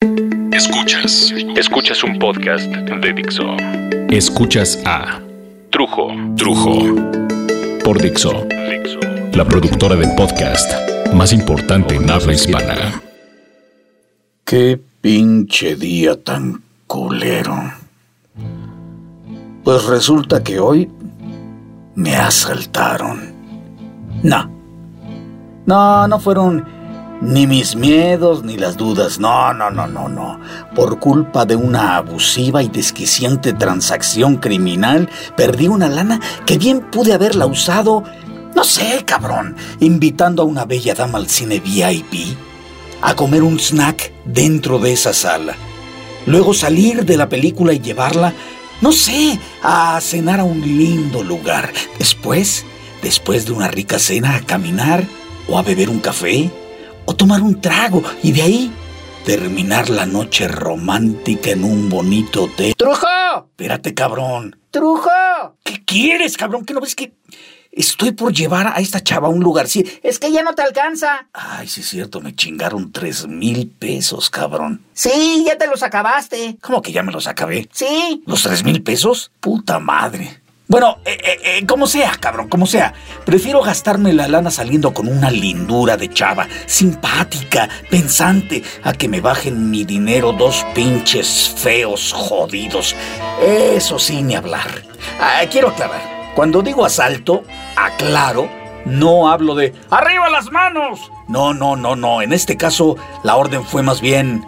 Escuchas. Escuchas un podcast de Dixo. Escuchas a Trujo. Trujo. Por Dixo. La productora del podcast más importante en habla hispana. Qué pinche día tan culero. Pues resulta que hoy me asaltaron. No. No, no fueron ni mis miedos ni las dudas. No, no, no, no, no. Por culpa de una abusiva y desquiciante transacción criminal, perdí una lana que bien pude haberla usado, no sé, cabrón, invitando a una bella dama al cine VIP, a comer un snack dentro de esa sala. Luego salir de la película y llevarla, no sé, a cenar a un lindo lugar. Después, después de una rica cena, a caminar o a beber un café o tomar un trago y de ahí terminar la noche romántica en un bonito hotel. ¡Trujo! Espérate, cabrón. ¡Trujo! ¿Qué quieres, cabrón? ¿Qué no ves que estoy por llevar a esta chava a un lugar? Sí. Es que ya no te alcanza. Ay, sí es cierto, me chingaron tres mil pesos, cabrón. Sí, ya te los acabaste. ¿Cómo que ya me los acabé? Sí. ¿Los tres mil pesos? Puta madre. Bueno, eh, eh, eh, como sea, cabrón, como sea. Prefiero gastarme la lana saliendo con una lindura de chava, simpática, pensante, a que me bajen mi dinero dos pinches feos jodidos. Eso sí, ni hablar. Ah, quiero aclarar. Cuando digo asalto, aclaro, no hablo de ¡Arriba las manos! No, no, no, no. En este caso, la orden fue más bien.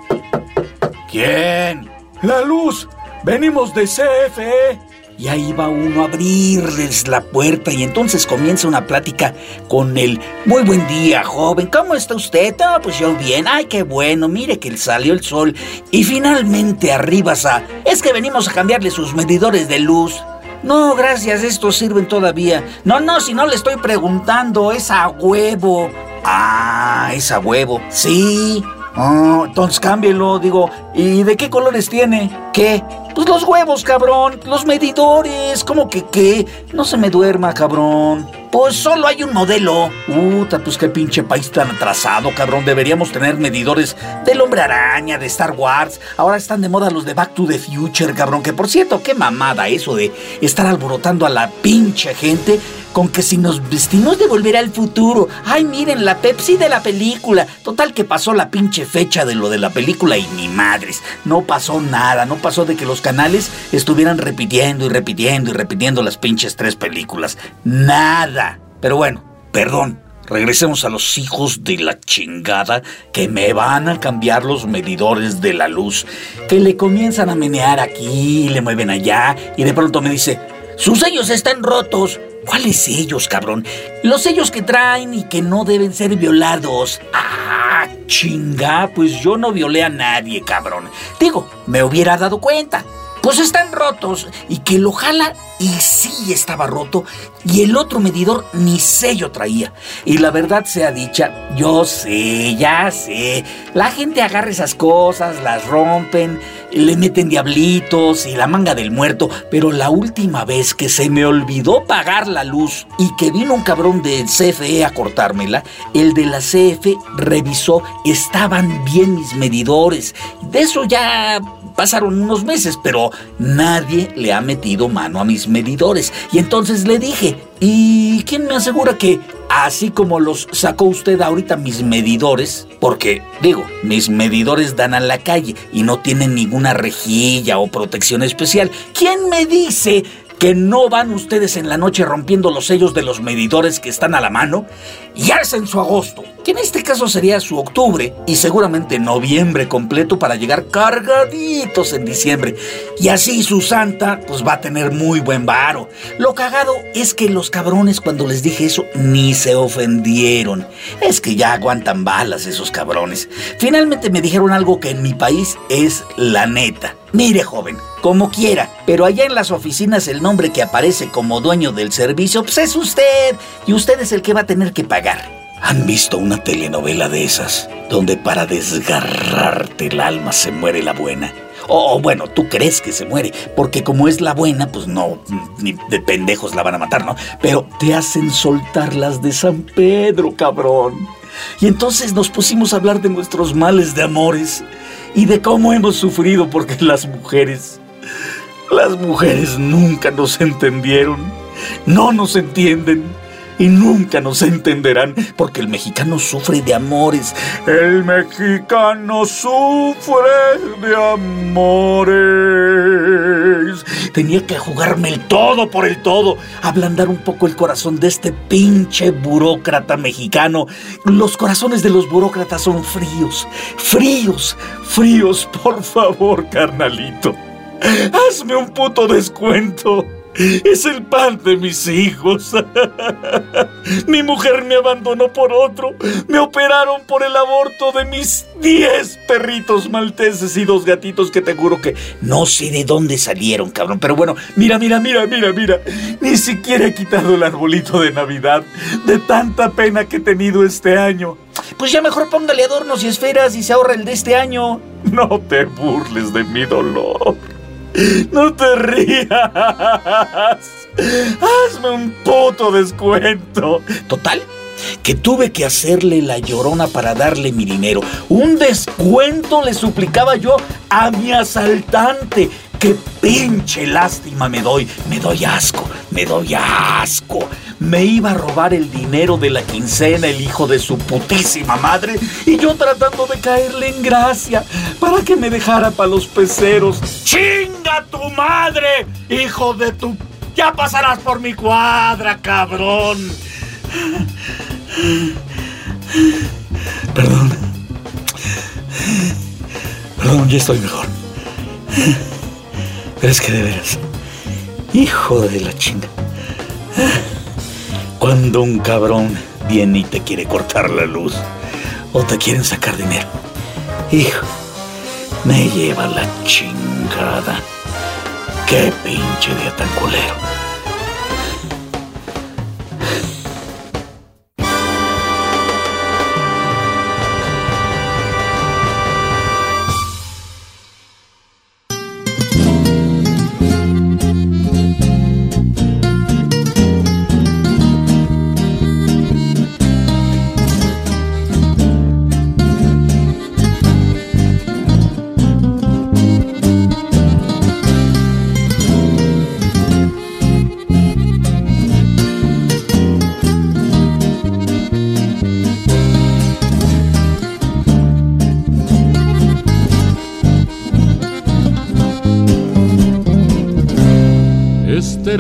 ¿Quién? La luz. Venimos de CFE. Y ahí va uno a abrirles la puerta y entonces comienza una plática con el muy buen día, joven. ¿Cómo está usted? Ah, pues yo bien. Ay, qué bueno. Mire que salió el sol. Y finalmente arriba a... Es que venimos a cambiarle sus medidores de luz. No, gracias, estos sirven todavía. No, no, si no le estoy preguntando, es a huevo. Ah, es a huevo. Sí. Oh, entonces cámbielo, digo. ¿Y de qué colores tiene? ¿Qué? Pues los huevos, cabrón. Los medidores. ¿Cómo que qué? No se me duerma, cabrón. Pues solo hay un modelo. Puta, pues qué pinche país tan atrasado, cabrón. Deberíamos tener medidores del hombre araña, de Star Wars. Ahora están de moda los de Back to the Future, cabrón. Que por cierto, qué mamada eso de estar alborotando a la pinche gente con que si nos vestimos de volver al futuro. Ay, miren, la Pepsi de la película. Total que pasó la pinche fecha de lo de la película y ni madres. No pasó nada. No pasó de que los canales estuvieran repitiendo y repitiendo y repitiendo las pinches tres películas. Nada. Pero bueno, perdón. Regresemos a los hijos de la chingada que me van a cambiar los medidores de la luz. Que le comienzan a menear aquí, le mueven allá y de pronto me dice, sus sellos están rotos. ¿Cuáles sellos, cabrón? Los sellos que traen y que no deben ser violados. Ah, chinga, pues yo no violé a nadie, cabrón. Digo, me hubiera dado cuenta. Pues están rotos y que lo jala y sí estaba roto y el otro medidor ni sello traía. Y la verdad sea dicha, yo sé, ya sé, la gente agarra esas cosas, las rompen, le meten diablitos y la manga del muerto, pero la última vez que se me olvidó pagar la luz y que vino un cabrón de CFE a cortármela, el de la CFE revisó, estaban bien mis medidores. De eso ya pasaron unos meses, pero nadie le ha metido mano a mis medidores. Y entonces le dije, ¿y quién me asegura que así como los sacó usted ahorita mis medidores? Porque, digo, mis medidores dan a la calle y no tienen ninguna rejilla o protección especial. ¿Quién me dice que no van ustedes en la noche rompiendo los sellos de los medidores que están a la mano y hacen su agosto, que en este caso sería su octubre y seguramente noviembre completo para llegar cargaditos en diciembre. Y así su santa pues va a tener muy buen varo. Lo cagado es que los cabrones cuando les dije eso ni se ofendieron. Es que ya aguantan balas esos cabrones. Finalmente me dijeron algo que en mi país es la neta. Mire, joven, como quiera, pero allá en las oficinas el nombre que aparece como dueño del servicio pues es usted y usted es el que va a tener que pagar. ¿Han visto una telenovela de esas donde para desgarrarte el alma se muere la buena? O bueno, tú crees que se muere, porque como es la buena, pues no, ni de pendejos la van a matar, ¿no? Pero te hacen soltar las de San Pedro, cabrón. Y entonces nos pusimos a hablar de nuestros males de amores. Y de cómo hemos sufrido porque las mujeres, las mujeres nunca nos entendieron, no nos entienden y nunca nos entenderán porque el mexicano sufre de amores. El mexicano sufre de amores. Tenía que jugarme el todo por el todo, ablandar un poco el corazón de este pinche burócrata mexicano. Los corazones de los burócratas son fríos, fríos, fríos. Por favor, carnalito, hazme un puto descuento. Es el pan de mis hijos. Mi mujer me abandonó por otro. Me operaron por el aborto de mis 10 perritos malteses y dos gatitos que te juro que no sé de dónde salieron, cabrón. Pero bueno, mira, mira, mira, mira, mira. Ni siquiera he quitado el arbolito de Navidad de tanta pena que he tenido este año. Pues ya mejor póngale adornos y esferas y se ahorra el de este año. No te burles de mi dolor. No te rías. Hazme un puto descuento. Total, que tuve que hacerle la llorona para darle mi dinero. Un descuento le suplicaba yo a mi asaltante. ¡Qué pinche lástima me doy! Me doy asco, me doy asco. Me iba a robar el dinero de la quincena el hijo de su putísima madre y yo tratando de caerle en gracia para que me dejara para los peceros. ¡Chinga tu madre, hijo de tu... Ya pasarás por mi cuadra, cabrón. Perdón. Perdón, ya estoy mejor. Pero es que de veras, hijo de la chinga. Cuando un cabrón viene y te quiere cortar la luz o te quieren sacar dinero, hijo, me lleva la chingada. Qué pinche día tan culero.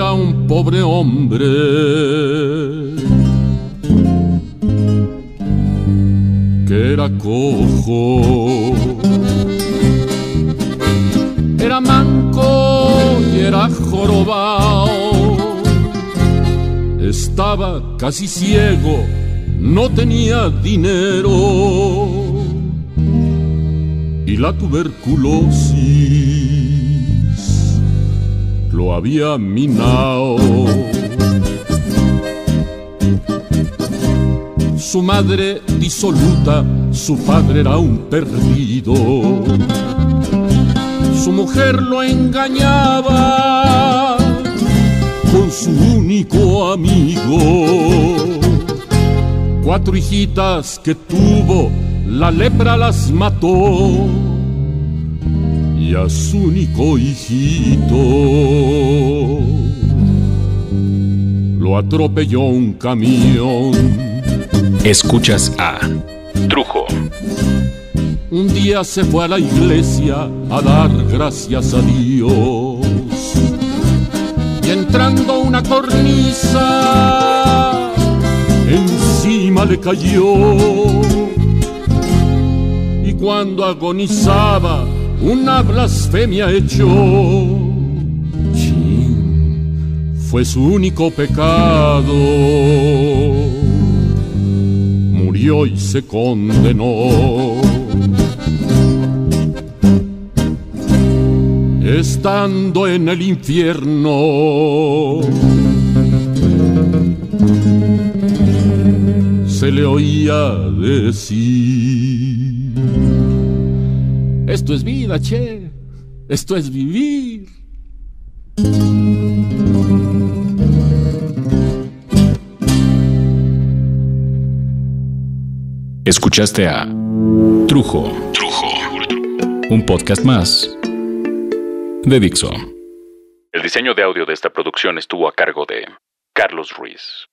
Era un pobre hombre. Que era cojo. Era manco y era jorobao. Estaba casi ciego, no tenía dinero. Y la tuberculosis lo había minado. Su madre disoluta, su padre era un perdido. Su mujer lo engañaba con su único amigo. Cuatro hijitas que tuvo, la lepra las mató su único hijito lo atropelló un camión. Escuchas a Trujo. Un día se fue a la iglesia a dar gracias a Dios. Y entrando una cornisa, encima le cayó. Y cuando agonizaba, una blasfemia hecho. fue su único pecado. Murió y se condenó. Estando en el infierno, se le oía decir esto es vida, che. Esto es vivir. Escuchaste a Trujo. Trujo. Un podcast más de Dixo. El diseño de audio de esta producción estuvo a cargo de Carlos Ruiz.